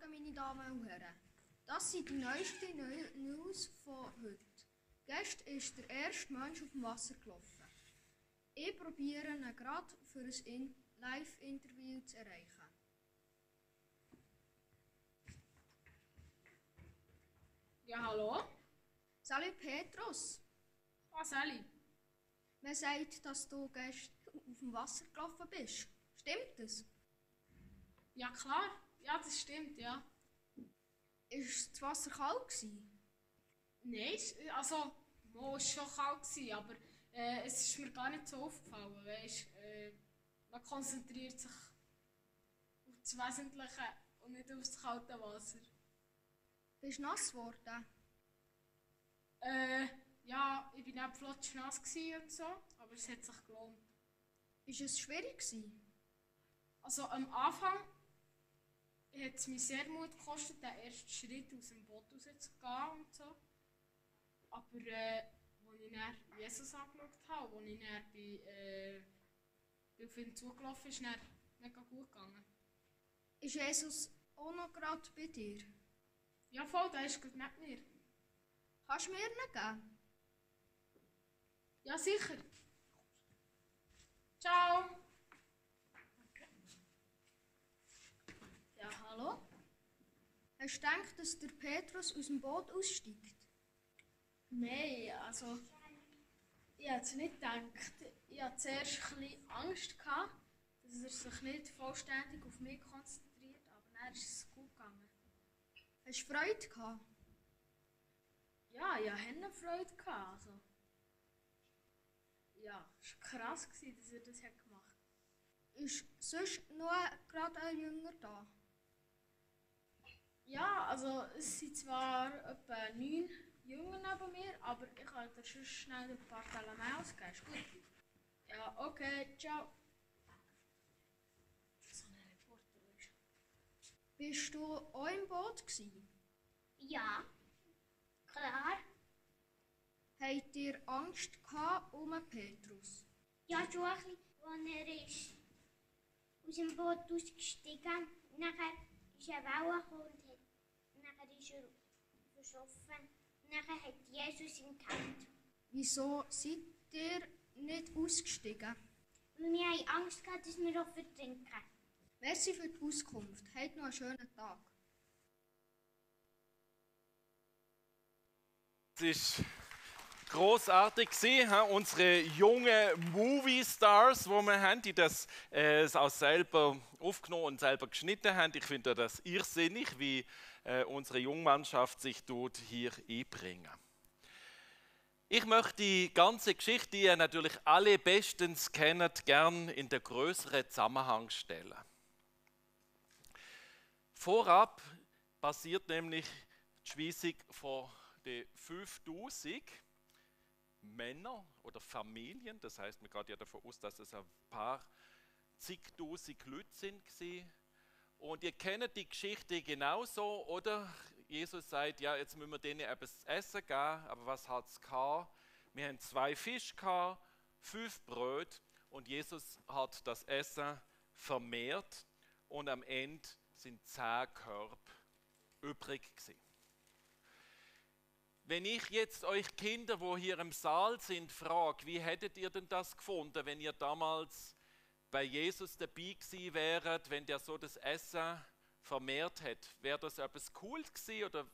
meine Damen und Herren. Das sind die neuesten News von heute. Gestern ist der erste Mensch auf dem Wasser gelaufen. Ich probiere ihn gerade für ein Live-Interview zu erreichen. Ja, hallo? Salut Petrus. Ah, Sally. Man sagt, dass du gestern auf dem Wasser gelaufen bist. Stimmt das? Ja, klar. Ja, das stimmt, ja. Ist das Wasser kalt gewesen? Nein, es- also, es war schon kalt, gewesen, aber äh, es ist mir gar nicht so aufgefallen. Weißt, äh, man konzentriert sich auf das Wesentliche und nicht auf das kalte Wasser. Bist du nass geworden? Äh, ja, ich war nicht flotschnass gewesen und so, aber es hat sich gelohnt. Ist es schwierig gewesen? Also am Anfang hat es mich sehr Mut gekostet, den ersten Schritt aus dem Boot rauszugehen und so. Aber äh, als ich dann Jesus angeschaut habe, als ich dann bei, äh, auf ihn zugelaufen ist, dann mega gut gegangen. Ist Jesus auch noch gerade bei dir? Ja voll, der ist gut mit mir. Kannst du mir ihn geben? Ja sicher. Ciao. Ja, hallo? Hast du gedacht, dass der Petrus aus dem Boot aussteigt? Nein, also ich hätte es nicht gedacht. Ich hatte zuerst bisschen Angst, gehabt, dass er sich nicht vollständig auf mich konzentriert, aber dann ist es gut gegangen. Hast du Freude gehabt? Ja, ich hatte Freude. Gehabt, also. Ja, es war krass, dass er das gemacht hat. Ist sonst noch gerade ein Jünger da? Ja, also es sind zwar etwa neun Jungen neben mir, aber ich kann dir schon schnell ein paar Teile ausgeben. Ist gut? Ja, okay, ciao. So ein Reporter, du. Bist du auch im Boot gewesen? Ja, klar. Habt ihr Angst gehabt um Petrus? Ja, schon ein bisschen, als er ist aus dem Boot ausgestiegen Nachher ist eine Welle gekommen und hat, nachher ist er verschoffen. Nachher hat Jesus ihn gekannt. Wieso seid ihr nicht ausgestiegen? Wir haben Angst gehabt, dass wir auch vertrinken. Merci für die Auskunft. Habt noch einen schönen Tag. Es war großartig gewesen, hä? unsere jungen Movie-Stars, wo wir haben, die das äh, auch selber aufgenommen und selber geschnitten haben. Ich finde das irrsinnig, wie äh, unsere Jungmannschaft sich dort hier einbringen. Ich möchte die ganze Geschichte, die ihr natürlich alle bestens kennt, gern in den größeren Zusammenhang stellen. Vorab passiert nämlich die Schweissung von den 5000 Männer oder Familien. Das heißt, man geht ja davon aus, dass es ein paar zigtausend Leute sind. Und ihr kennt die Geschichte genauso, oder? Jesus sagt, ja, jetzt müssen wir denen etwas essen geben, aber was hat es gehabt? Wir haben zwei Fische gehabt, fünf Brot und Jesus hat das Essen vermehrt und am Ende sind zehn Körbe übrig gewesen. Wenn ich jetzt euch Kinder, wo hier im Saal sind, frage, wie hättet ihr denn das gefunden, wenn ihr damals bei Jesus dabei gewesen wäret, wenn der so das Essen vermehrt hätte? Wäre das etwas cool gewesen oder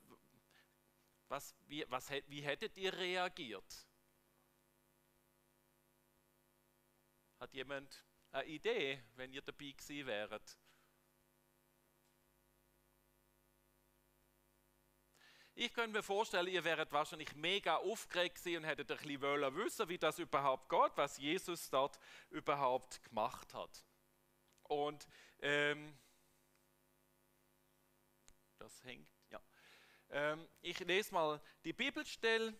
was, wie, was, wie hättet ihr reagiert? Hat jemand eine Idee, wenn ihr dabei gewesen wäret? Ich könnte mir vorstellen, ihr wäret wahrscheinlich mega aufgeregt und hättet ein bisschen wollen wissen, wie das überhaupt geht, was Jesus dort überhaupt gemacht hat. Und ähm, das hängt, ja. Ähm, ich lese mal die Bibelstelle,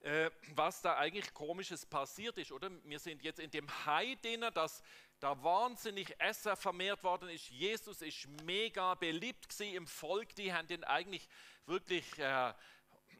äh, was da eigentlich komisches passiert ist, oder? Wir sind jetzt in dem High-Dinner, dass da wahnsinnig Essen vermehrt worden ist. Jesus ist mega beliebt gewesen im Volk, die haben den eigentlich wirklich äh,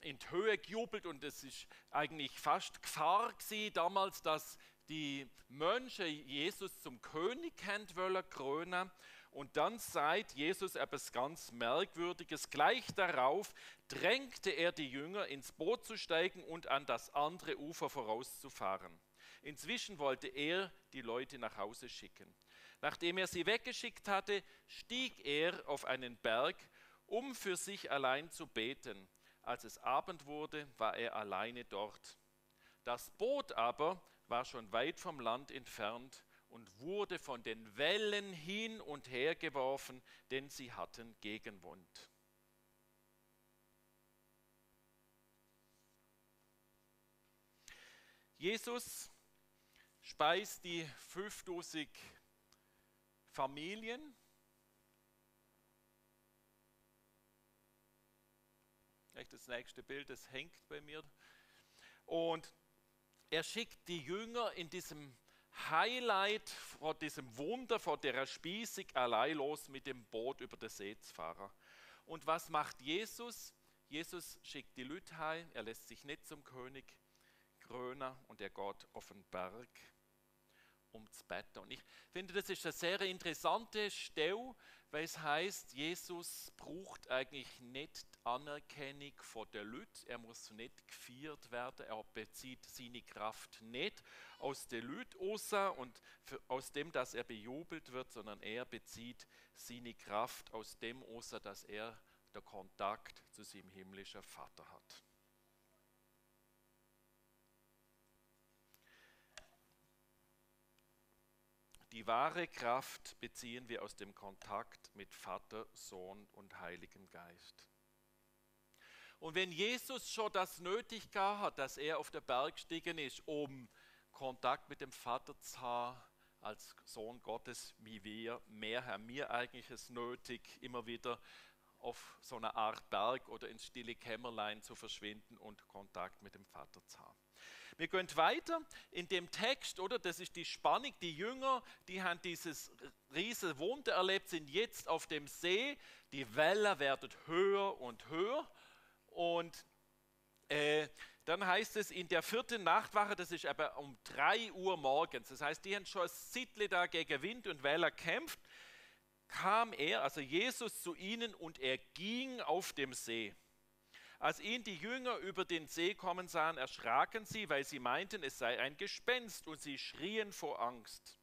in die Höhe gejubelt und es ist eigentlich fast Gefahr gewesen damals, dass die Mönche Jesus zum König wollen krönen. Und dann sagt Jesus etwas ganz Merkwürdiges. Gleich darauf drängte er die Jünger, ins Boot zu steigen und an das andere Ufer vorauszufahren. Inzwischen wollte er die Leute nach Hause schicken. Nachdem er sie weggeschickt hatte, stieg er auf einen Berg, um für sich allein zu beten. Als es Abend wurde, war er alleine dort. Das Boot aber war schon weit vom Land entfernt und wurde von den Wellen hin und her geworfen, denn sie hatten Gegenwund. Jesus speist die 5000 Familien. Das nächste Bild, das hängt bei mir. Und er schickt die Jünger in diesem Highlight vor diesem Wunder, vor der Spießig allein los mit dem Boot über den See zu fahren. Und was macht Jesus? Jesus schickt die Leute heim, er lässt sich nicht zum König krönen und er geht auf den Berg um zu beten. Und ich finde, das ist eine sehr interessante Stelle, weil es heißt, Jesus braucht eigentlich nicht die Anerkennung von der Leuten. Er muss nicht gefeiert werden. Er bezieht seine Kraft nicht aus den Leuten und aus dem, dass er bejubelt wird, sondern er bezieht seine Kraft aus dem raus, dass er der Kontakt zu seinem himmlischen Vater hat. Die wahre Kraft beziehen wir aus dem Kontakt mit Vater, Sohn und Heiligem Geist. Und wenn Jesus schon das nötig hat, dass er auf der Berg gestiegen ist, um Kontakt mit dem Vater zu haben, als Sohn Gottes wie wir, mehr haben wir eigentlich es nötig, immer wieder auf so eine Art Berg oder ins stille Kämmerlein zu verschwinden und Kontakt mit dem Vater zu haben. Wir gehen weiter in dem Text, oder? Das ist die Spannung. Die Jünger, die haben dieses riesige Wunder erlebt, sind jetzt auf dem See. Die Welle werden höher und höher. Und äh, dann heißt es in der vierten Nachtwache, das ist aber um 3 Uhr morgens, das heißt, die haben schon Sittle da gegen Wind und Welle kämpft, kam er, also Jesus, zu ihnen und er ging auf dem See. Als ihn die Jünger über den See kommen sahen, erschraken sie, weil sie meinten, es sei ein Gespenst, und sie schrien vor Angst.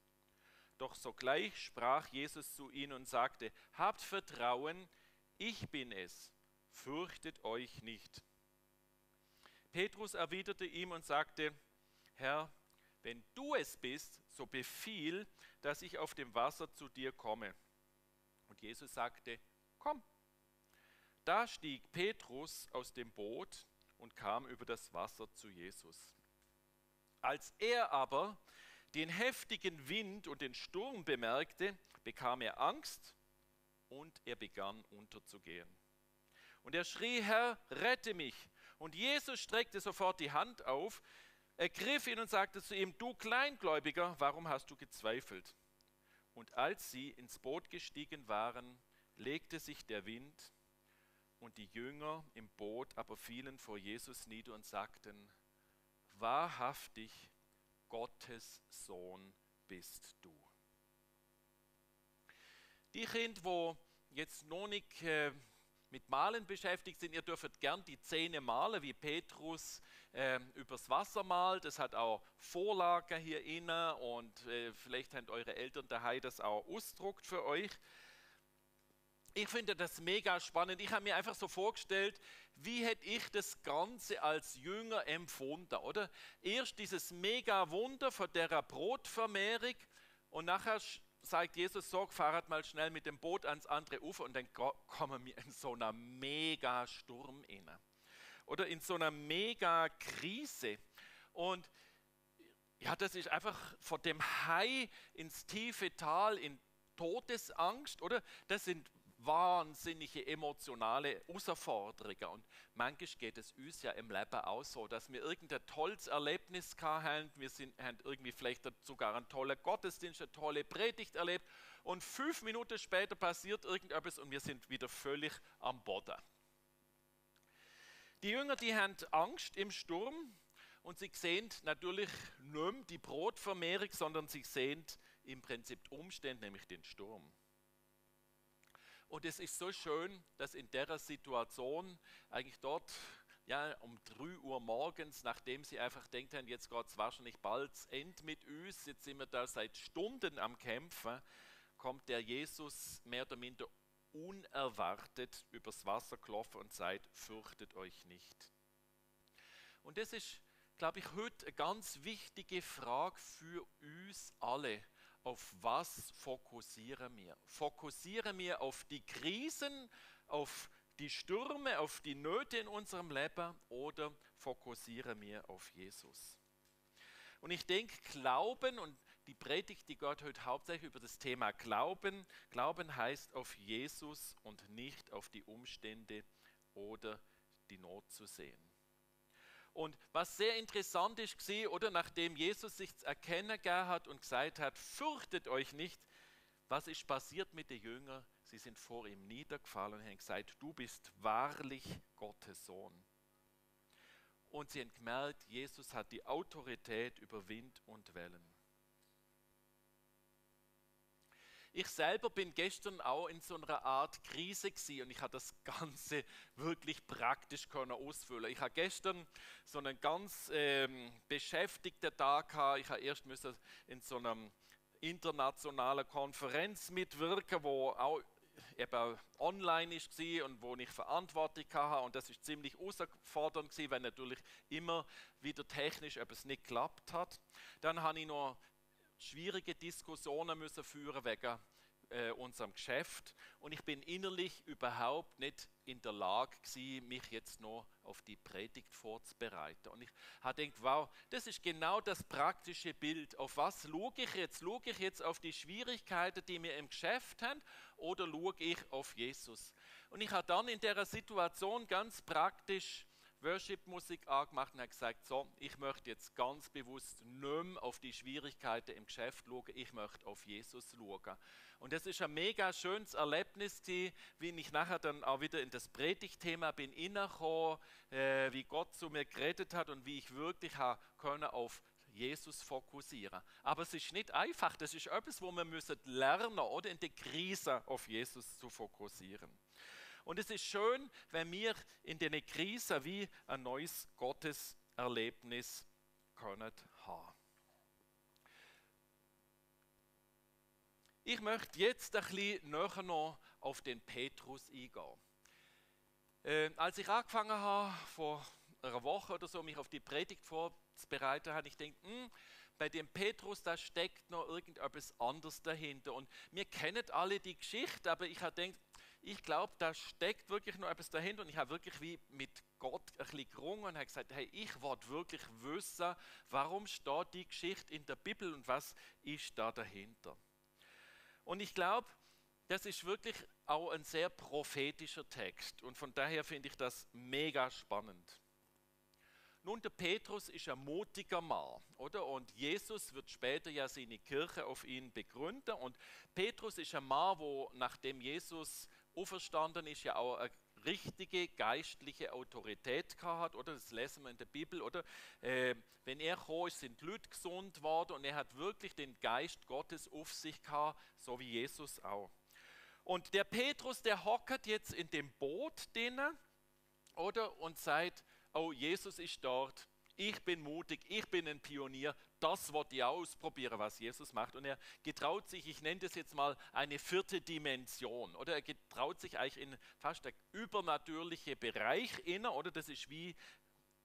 Doch sogleich sprach Jesus zu ihnen und sagte, Habt Vertrauen, ich bin es, fürchtet euch nicht. Petrus erwiderte ihm und sagte, Herr, wenn du es bist, so befiehl, dass ich auf dem Wasser zu dir komme. Und Jesus sagte, komm. Da stieg Petrus aus dem Boot und kam über das Wasser zu Jesus. Als er aber den heftigen Wind und den Sturm bemerkte, bekam er Angst und er begann unterzugehen. Und er schrie, Herr, rette mich. Und Jesus streckte sofort die Hand auf, ergriff ihn und sagte zu ihm, du Kleingläubiger, warum hast du gezweifelt? Und als sie ins Boot gestiegen waren, legte sich der Wind und die Jünger im Boot aber fielen vor Jesus nieder und sagten, wahrhaftig, Gottes Sohn bist du. Die Kinder, wo jetzt noch nicht äh, mit Malen beschäftigt sind, ihr dürft gern die Zähne malen, wie Petrus äh, übers Wasser malt. Das hat auch Vorlagen hier innen und äh, vielleicht haben eure Eltern daheim das auch ausdruckt für euch ich finde das mega spannend. Ich habe mir einfach so vorgestellt, wie hätte ich das Ganze als Jünger empfunden, oder? Erst dieses mega Wunder von der Brotvermehrung und nachher sagt Jesus so, fahrt mal schnell mit dem Boot ans andere Ufer und dann kommen wir in so einer mega Sturm inne. Oder in so einer mega Krise. Und ja, das ist einfach von dem Hai ins tiefe Tal in Todesangst, oder? Das sind wahnsinnige emotionale Herausforderungen. Und manchmal geht es uns ja im Leben auch so, dass wir irgendein tolles Erlebnis haben, wir sind, haben irgendwie vielleicht sogar einen tollen Gottesdienst, eine tolle Predigt erlebt und fünf Minuten später passiert irgendetwas und wir sind wieder völlig am Boden. Die Jünger, die haben Angst im Sturm und sie sehen natürlich nicht die Brotvermehrung, sondern sie sehen im Prinzip die Umstände, nämlich den Sturm. Und es ist so schön, dass in der Situation eigentlich dort ja, um 3 Uhr morgens, nachdem sie einfach denkt jetzt geht es wahrscheinlich bald End mit uns, jetzt sind wir da seit Stunden am Kämpfen, kommt der Jesus mehr oder minder unerwartet übers Wasser klopfen und sagt, fürchtet euch nicht. Und das ist, glaube ich, heute eine ganz wichtige Frage für uns alle. Auf was fokussieren wir? Fokussieren wir auf die Krisen, auf die Stürme, auf die Nöte in unserem Leben oder fokussieren wir auf Jesus? Und ich denke, Glauben und die Predigt, die Gott heute hauptsächlich über das Thema Glauben. Glauben heißt auf Jesus und nicht auf die Umstände oder die Not zu sehen. Und was sehr interessant ist, oder nachdem Jesus sich zu erkennen gegeben hat und gesagt hat, fürchtet euch nicht, was ist passiert mit den Jüngern? Sie sind vor ihm niedergefallen und haben gesagt, du bist wahrlich Gottes Sohn. Und sie haben gemerkt, Jesus hat die Autorität über Wind und Wellen. Ich selber bin gestern auch in so einer Art Krise gewesen und ich habe das Ganze wirklich praktisch können ausfüllen. Ich habe gestern so einen ganz ähm, beschäftigten Tag gehabt. Ich habe erst müssen in so einer internationalen Konferenz mitwirken, wo auch eben online ist und wo ich Verantwortung hatte und das ist ziemlich herausfordernd gewesen, weil natürlich immer wieder technisch etwas nicht geklappt hat. Dann habe ich noch schwierige Diskussionen müssen führen wegen äh, unserem Geschäft und ich bin innerlich überhaupt nicht in der Lage gewesen, mich jetzt noch auf die Predigt vorzubereiten. Und ich habe gedacht, wow, das ist genau das praktische Bild. Auf was schaue ich jetzt? Schaue ich jetzt auf die Schwierigkeiten, die wir im Geschäft haben, oder schaue ich auf Jesus? Und ich habe dann in der Situation ganz praktisch Worship-Musik angemacht und habe gesagt, so, ich möchte jetzt ganz bewusst nicht mehr auf die Schwierigkeiten im Geschäft schauen, ich möchte auf Jesus schauen. Und das ist ein mega schönes Erlebnis, wie ich nachher dann auch wieder in das Predigtthema bin innergekommen, äh, wie Gott zu mir geredet hat und wie ich wirklich können auf Jesus fokussieren. Aber es ist nicht einfach, das ist etwas, wo wir müssen lernen, oder in der Krise auf Jesus zu fokussieren. Und es ist schön, wenn wir in der Krise wie ein neues Gotteserlebnis können haben. Ich möchte jetzt ein bisschen näher noch auf den Petrus eingehen. Äh, als ich angefangen habe, vor einer Woche oder so, mich auf die Predigt vorzubereiten, habe ich gedacht, hm, bei dem Petrus, da steckt noch irgendetwas anderes dahinter. Und wir kennen alle die Geschichte, aber ich habe gedacht, ich glaube, da steckt wirklich noch etwas dahinter und ich habe wirklich wie mit Gott ein bisschen gerungen und habe gesagt, hey, ich wollte wirklich wissen, warum steht die Geschichte in der Bibel und was ist da dahinter. Und ich glaube, das ist wirklich auch ein sehr prophetischer Text und von daher finde ich das mega spannend. Nun, der Petrus ist ein mutiger Mann, oder? Und Jesus wird später ja seine Kirche auf ihn begründen. Und Petrus ist ein Mann, wo nachdem Jesus auferstanden ist, ja auch eine richtige geistliche Autorität gehabt, oder? Das lesen wir in der Bibel, oder? Äh, wenn er kam, sind Leute gesund worden und er hat wirklich den Geist Gottes auf sich gehabt, so wie Jesus auch. Und der Petrus, der hockert jetzt in dem Boot drinnen, oder? Und sagt, oh, Jesus ist dort, ich bin mutig, ich bin ein Pionier, das wollte ich ausprobieren, was Jesus macht. Und er getraut sich, ich nenne das jetzt mal eine vierte Dimension, oder er getraut sich eigentlich in fast der übernatürliche Bereich inner, oder das ist wie,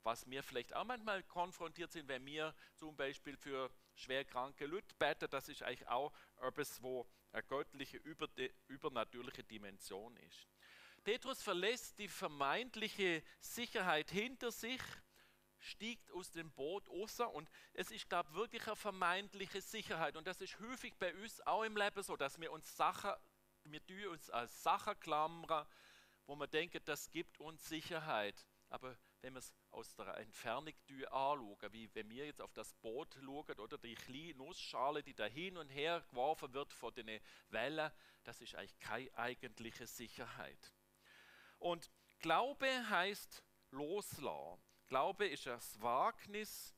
was wir vielleicht auch manchmal konfrontiert sind, wenn wir zum Beispiel für schwerkranke Leute beten, das ist eigentlich auch etwas, wo eine göttliche, übernatürliche Dimension ist. Petrus verlässt die vermeintliche Sicherheit hinter sich stiegt aus dem Boot raus und es ist, glaube ich, wirklich eine vermeintliche Sicherheit. Und das ist häufig bei uns auch im Leben so, dass wir uns Sachen, wir tun uns als Sachen klammern, wo wir denken, das gibt uns Sicherheit. Aber wenn wir es aus der Entfernung anschauen, wie wenn wir jetzt auf das Boot schauen oder die kleine Nussschale, die da hin und her geworfen wird von den Wellen, das ist eigentlich keine eigentliche Sicherheit. Und Glaube heißt loslassen. Glaube ist ein Wagnis.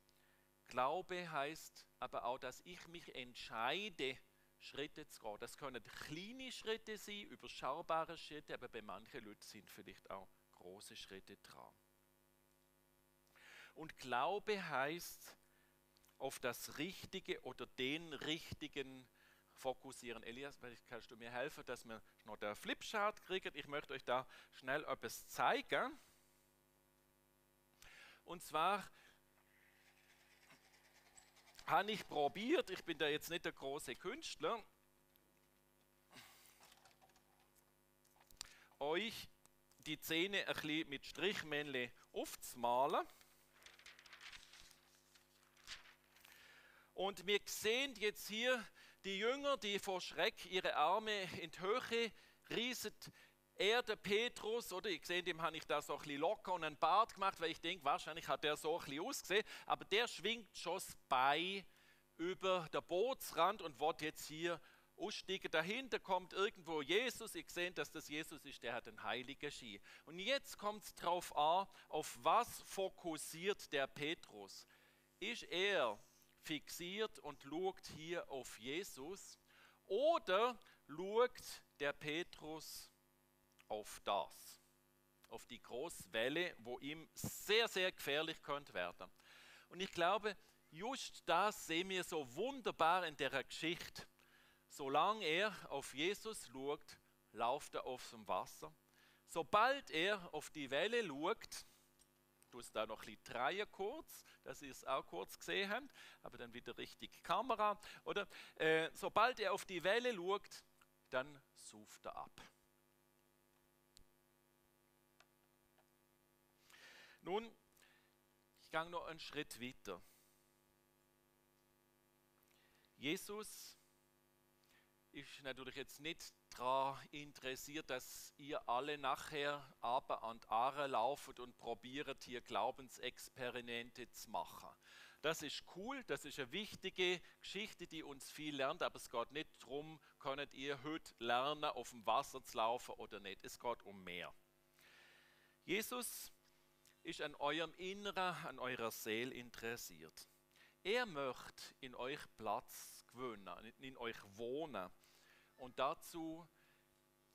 Glaube heißt aber auch, dass ich mich entscheide, Schritte zu gehen. Das können kleine Schritte sein, überschaubare Schritte, aber bei manchen Leuten sind vielleicht auch große Schritte dran. Und Glaube heißt, auf das Richtige oder den Richtigen fokussieren. Elias, kannst du mir helfen, dass wir noch den Flipchart kriegen? Ich möchte euch da schnell etwas zeigen. Und zwar habe ich probiert, ich bin da jetzt nicht der große Künstler, euch die Zähne ein bisschen mit Strichmännchen aufzumalen. Und wir sehen jetzt hier die Jünger, die vor Schreck ihre Arme in die Höhe riesen. Er, der Petrus, oder ich sehe, dem habe ich da so ein bisschen locker und einen Bart gemacht, weil ich denke, wahrscheinlich hat der so ein bisschen ausgesehen, aber der schwingt schon das Bein über der Bootsrand und wird jetzt hier aussteigen. Dahinter kommt irgendwo Jesus. Ich sehe, dass das Jesus ist, der hat einen heiligen Ski. Und jetzt kommt es darauf an, auf was fokussiert der Petrus. Ist er fixiert und schaut hier auf Jesus oder schaut der Petrus auf das, auf die große Welle, wo ihm sehr, sehr gefährlich könnte werden. Und ich glaube, just das sehen wir so wunderbar in der Geschichte. Solange er auf Jesus schaut, läuft er auf dem Wasser. Sobald er auf die Welle schaut, tue es da noch ein bisschen drehen kurz, dass ihr es auch kurz gesehen habt, aber dann wieder richtig Kamera. Oder äh, sobald er auf die Welle schaut, dann suft er ab. Nun, ich gehe noch einen Schritt weiter. Jesus ist natürlich jetzt nicht daran interessiert, dass ihr alle nachher aber an die Aare lauft und probiert hier Glaubensexperimente zu machen. Das ist cool, das ist eine wichtige Geschichte, die uns viel lernt, aber es geht nicht darum, könnt ihr heute lernen, auf dem Wasser zu laufen oder nicht. Es geht um mehr. Jesus ist an eurem Inneren, an eurer Seele interessiert. Er möchte in euch Platz gewinnen, in euch wohnen. Und dazu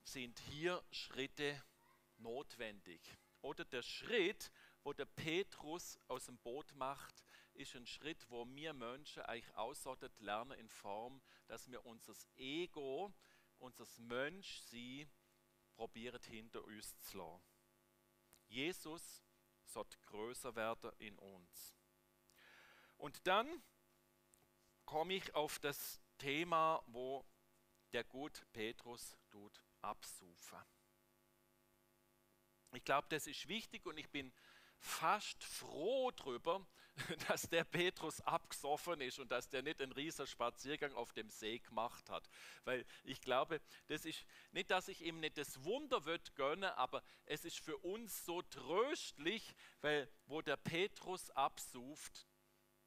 sind hier Schritte notwendig. Oder der Schritt, wo der Petrus aus dem Boot macht, ist ein Schritt, wo wir Menschen eigentlich aussortet lernen in Form, dass wir unser Ego, unser Menschsein probieren hinter uns zu lassen. Jesus sollte größer werden in uns. Und dann komme ich auf das Thema, wo der gut Petrus tut absuchen. Ich glaube, das ist wichtig und ich bin fast froh darüber, dass der Petrus abgesoffen ist und dass der nicht einen riesen Spaziergang auf dem See gemacht hat. Weil ich glaube, das ist nicht, dass ich ihm nicht das Wunder wird gönnen, aber es ist für uns so tröstlich, weil wo der Petrus absucht,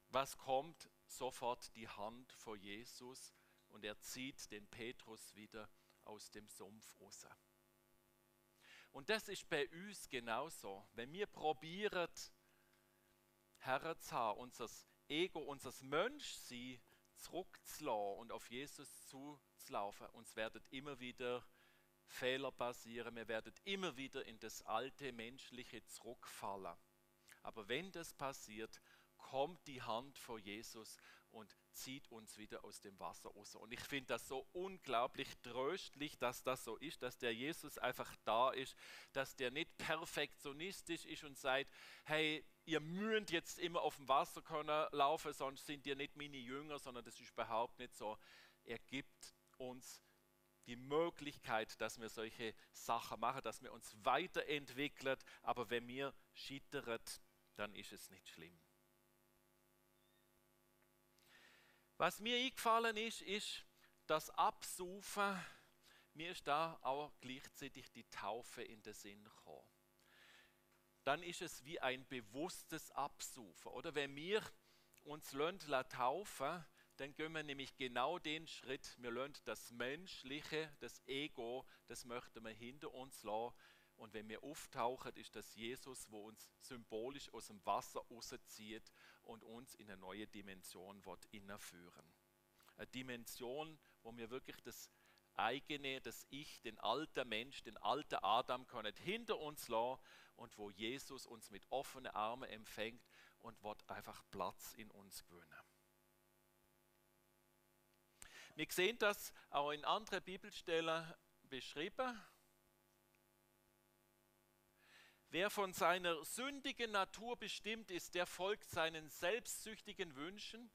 was kommt? Sofort die Hand vor Jesus und er zieht den Petrus wieder aus dem Sumpf raus. Und das ist bei uns genauso. Wenn wir probieren, Herr zu haben, unser Ego, unser Menschsein zurückzulassen und auf Jesus zuzulaufen, uns werden immer wieder Fehler passieren, wir werden immer wieder in das alte Menschliche zurückfallen. Aber wenn das passiert, kommt die Hand vor Jesus und zieht uns wieder aus dem Wasser raus. Und ich finde das so unglaublich tröstlich, dass das so ist, dass der Jesus einfach da ist, dass der nicht perfektionistisch ist und sagt, hey, ihr müsst jetzt immer auf dem Wasser können laufen, sonst sind ihr nicht meine Jünger, sondern das ist überhaupt nicht so. Er gibt uns die Möglichkeit, dass wir solche Sachen machen, dass wir uns weiterentwickeln, aber wenn wir scheitern, dann ist es nicht schlimm. Was mir eingefallen ist, ist das Absaufen. Mir ist da auch gleichzeitig die Taufe in den Sinn gekommen. Dann ist es wie ein bewusstes Absaufen. Oder wenn wir uns taufen, dann gehen wir nämlich genau den Schritt, wir lernen das Menschliche, das Ego, das möchten wir hinter uns lassen. Und wenn wir auftauchen, ist das Jesus, wo uns symbolisch aus dem Wasser rauszieht und uns in eine neue Dimension wird innerführen. Eine Dimension, wo wir wirklich das eigene, das Ich, den alten Mensch, den alten Adam können hinter uns lassen und wo Jesus uns mit offenen Armen empfängt und wird einfach Platz in uns gewinnen. Wir sehen das auch in anderen Bibelstellen beschrieben. Wer von seiner sündigen Natur bestimmt ist, der folgt seinen selbstsüchtigen Wünschen.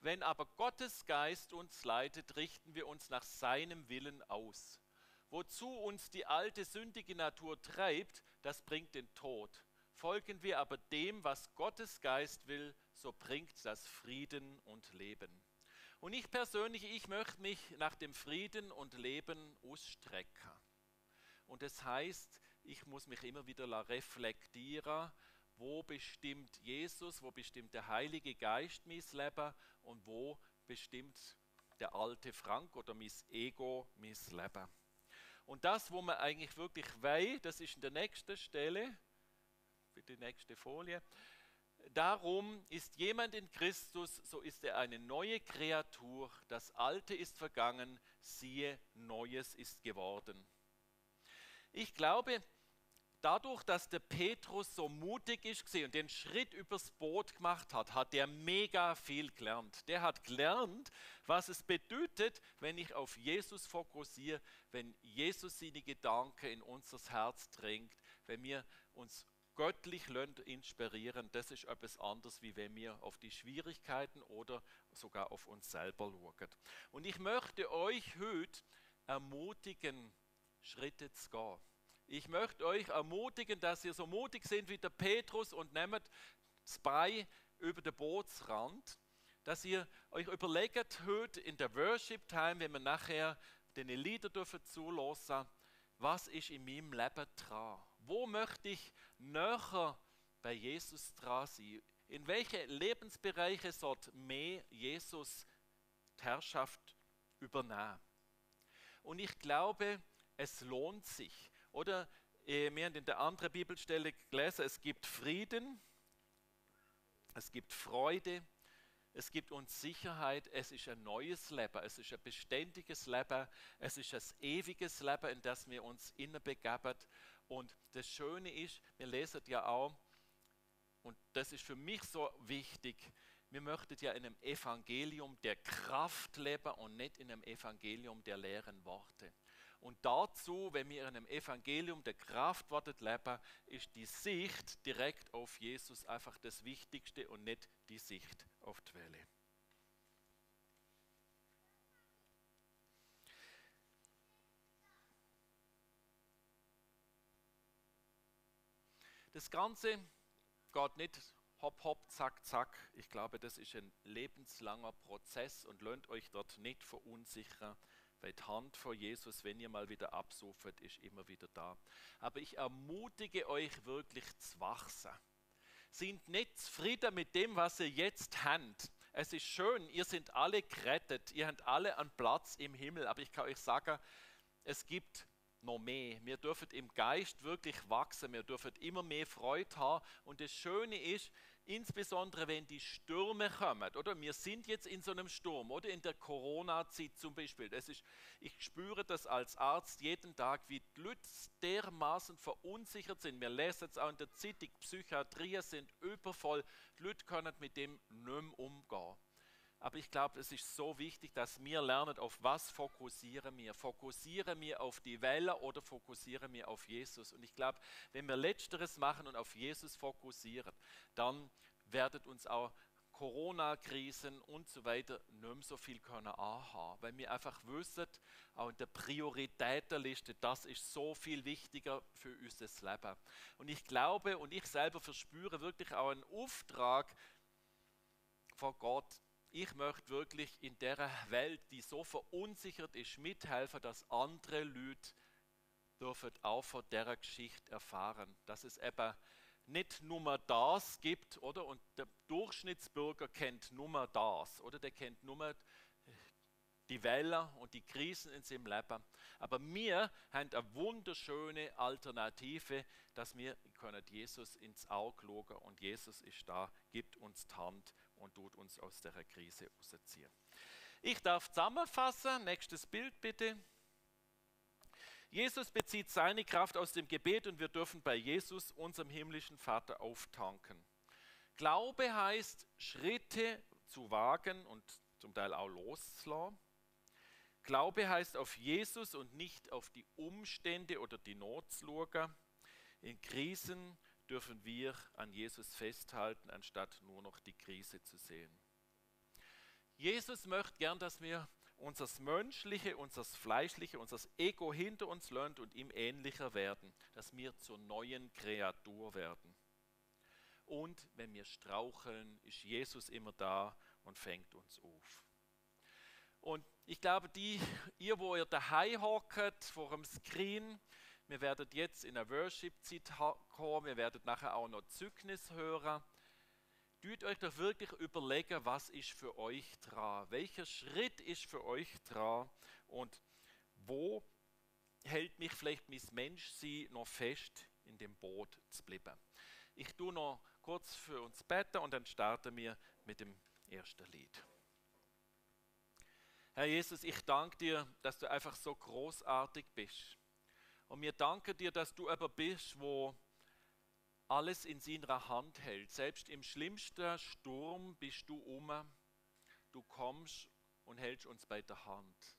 Wenn aber Gottes Geist uns leitet, richten wir uns nach seinem Willen aus. Wozu uns die alte sündige Natur treibt, das bringt den Tod. Folgen wir aber dem, was Gottes Geist will, so bringt das Frieden und Leben. Und ich persönlich, ich möchte mich nach dem Frieden und Leben ausstrecken. Und das heißt, ich muss mich immer wieder reflektieren, wo bestimmt Jesus, wo bestimmt der Heilige Geist mein Leben und wo bestimmt der alte Frank oder mein Ego mein Leben. Und das, wo man eigentlich wirklich weiß, das ist in der nächsten Stelle, für die nächste Folie, Darum ist jemand in Christus, so ist er eine neue Kreatur, das Alte ist vergangen, siehe, Neues ist geworden. Ich glaube, dadurch, dass der Petrus so mutig ist und den Schritt übers Boot gemacht hat, hat er mega viel gelernt. Der hat gelernt, was es bedeutet, wenn ich auf Jesus fokussiere, wenn Jesus seine Gedanken in unser Herz drängt, wenn wir uns göttlich inspirieren, das ist etwas anderes, wie wenn wir auf die Schwierigkeiten oder sogar auf uns selber schauen. Und ich möchte euch heute ermutigen, Schritte zu gehen. Ich möchte euch ermutigen, dass ihr so mutig seid wie der Petrus und nehmt zwei über den Bootsrand, dass ihr euch überlegt heute in der Worship Time, wenn wir nachher den Lieder dürfen zulassen, was ist in meinem Leben dran? Wo möchte ich näher bei Jesus dran sein? In welche Lebensbereiche sollte mehr Jesus die Herrschaft übernehmen? Und ich glaube, es lohnt sich. Oder äh, wir haben in der anderen Bibelstelle gelesen, es gibt Frieden, es gibt Freude, es gibt uns Sicherheit, es ist ein neues Leben, es ist ein beständiges Leben, es ist ein ewiges Leben, in das wir uns begeben. Und das Schöne ist, wir lesen ja auch, und das ist für mich so wichtig, wir möchten ja in einem Evangelium der Kraft leben und nicht in einem Evangelium der leeren Worte. Und dazu, wenn wir in einem Evangelium der Kraft wartet leben, ist die Sicht direkt auf Jesus einfach das Wichtigste und nicht die Sicht auf die Welle. Das Ganze geht nicht hopp, hopp, zack, zack. Ich glaube, das ist ein lebenslanger Prozess und lernt euch dort nicht verunsichern, weil die Hand vor Jesus, wenn ihr mal wieder absucht, ist immer wieder da. Aber ich ermutige euch wirklich zu wachsen. Sind nicht zufrieden mit dem, was ihr jetzt habt. Es ist schön, ihr seid alle gerettet, ihr habt alle einen Platz im Himmel, aber ich kann euch sagen, es gibt noch mehr. Wir dürfen im Geist wirklich wachsen, wir dürfen immer mehr Freude haben. Und das Schöne ist, insbesondere wenn die Stürme kommen, oder wir sind jetzt in so einem Sturm, oder in der Corona-Zeit zum Beispiel. Das ist, ich spüre das als Arzt jeden Tag, wie die Leute dermaßen verunsichert sind. Wir lesen es auch in der Zeitung, Psychiatrie sind übervoll, die Leute können mit dem nicht mehr umgehen. Aber ich glaube, es ist so wichtig, dass wir lernen, auf was fokussieren wir. Fokussieren wir auf die Welle oder fokussieren wir auf Jesus? Und ich glaube, wenn wir Letzteres machen und auf Jesus fokussieren, dann werden uns auch Corona-Krisen und so weiter nicht mehr so viel können anhaben, weil wir einfach wissen, auch in der Prioritätenliste, das ist so viel wichtiger für unser Leben. Und ich glaube und ich selber verspüre wirklich auch einen Auftrag vor Gott, ich möchte wirklich in der Welt, die so verunsichert ist, mithelfen, dass andere Leute dürfen auch von dieser Geschichte erfahren, dass es eben nicht nur das gibt, oder? Und der Durchschnittsbürger kennt nur das, oder? Der kennt nur die Wellen und die Krisen in seinem Leben. Aber wir haben eine wunderschöne Alternative, dass wir können Jesus ins Auge schauen und Jesus ist da, gibt uns die Hand und tut uns aus der Krise rausziehen. Ich darf zusammenfassen. Nächstes Bild bitte. Jesus bezieht seine Kraft aus dem Gebet und wir dürfen bei Jesus, unserem himmlischen Vater, auftanken. Glaube heißt, Schritte zu wagen und zum Teil auch loszulassen. Glaube heißt auf Jesus und nicht auf die Umstände oder die Not zu schauen. In Krisen dürfen wir an Jesus festhalten, anstatt nur noch die Krise zu sehen. Jesus möchte gern, dass wir unser Menschliche, unser Fleischliche, unser Ego hinter uns lernt und ihm ähnlicher werden, dass wir zur neuen Kreatur werden. Und wenn wir straucheln, ist Jesus immer da und fängt uns auf. Und ich glaube, die, ihr, wo ihr daheim hockt vor dem Screen, wir werden jetzt in eine Worship-Zeit kommen, wir werden nachher auch noch Zeugnis hören. Tut euch doch wirklich überlegen, was ist für euch dran, welcher Schritt ist für euch dran und wo hält mich vielleicht mein Menschsein noch fest, in dem Boot zu bleiben. Ich tue noch kurz für uns beten und dann starten wir mit dem ersten Lied. Herr Jesus, ich danke dir, dass du einfach so großartig bist. Und wir danken dir, dass du aber bist, wo alles in seiner Hand hält. Selbst im schlimmsten Sturm bist du um. Du kommst und hältst uns bei der Hand.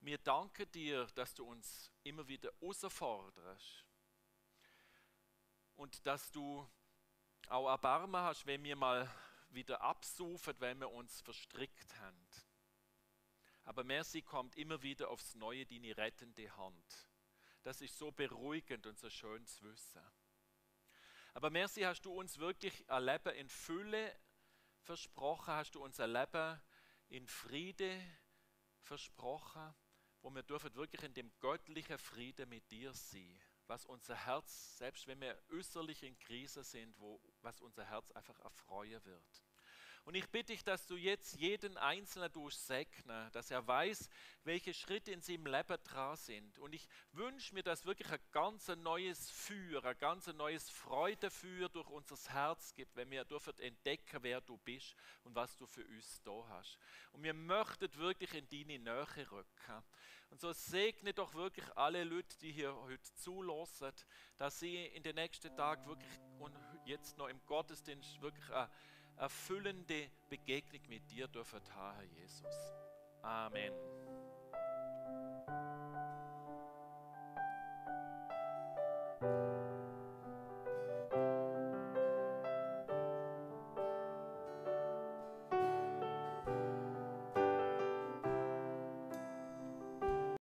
Wir danken dir, dass du uns immer wieder herausforderst. Und dass du auch Erbarmen hast, wenn wir mal wieder absuchen, wenn wir uns verstrickt haben. Aber Merci kommt immer wieder aufs Neue deine rettende Hand. Das ist so beruhigend und so schön zu wissen. Aber Merci hast du uns wirklich ein Leben in Fülle versprochen, hast du uns ein Leben in Friede versprochen, wo wir dürfen wirklich in dem göttlichen Frieden mit dir sein was unser Herz, selbst wenn wir äußerlich in Krise sind, wo, was unser Herz einfach erfreuen wird. Und ich bitte dich, dass du jetzt jeden Einzelnen durchsegnen, dass er weiß, welche Schritte in seinem Leben dran sind. Und ich wünsche mir, dass wirklich ein ganz neues Feuer, ein ganz neues Freudefeuer durch unser Herz gibt, wenn wir dürfen entdecken, wer du bist und was du für uns da hast. Und wir möchten wirklich in deine Nähe rücken. Und so segne doch wirklich alle Leute, die hier heute zulassen, dass sie in den nächsten Tagen wirklich und jetzt noch im Gottesdienst wirklich eine erfüllende Begegnung mit dir dürfen haben, Herr Jesus. Amen.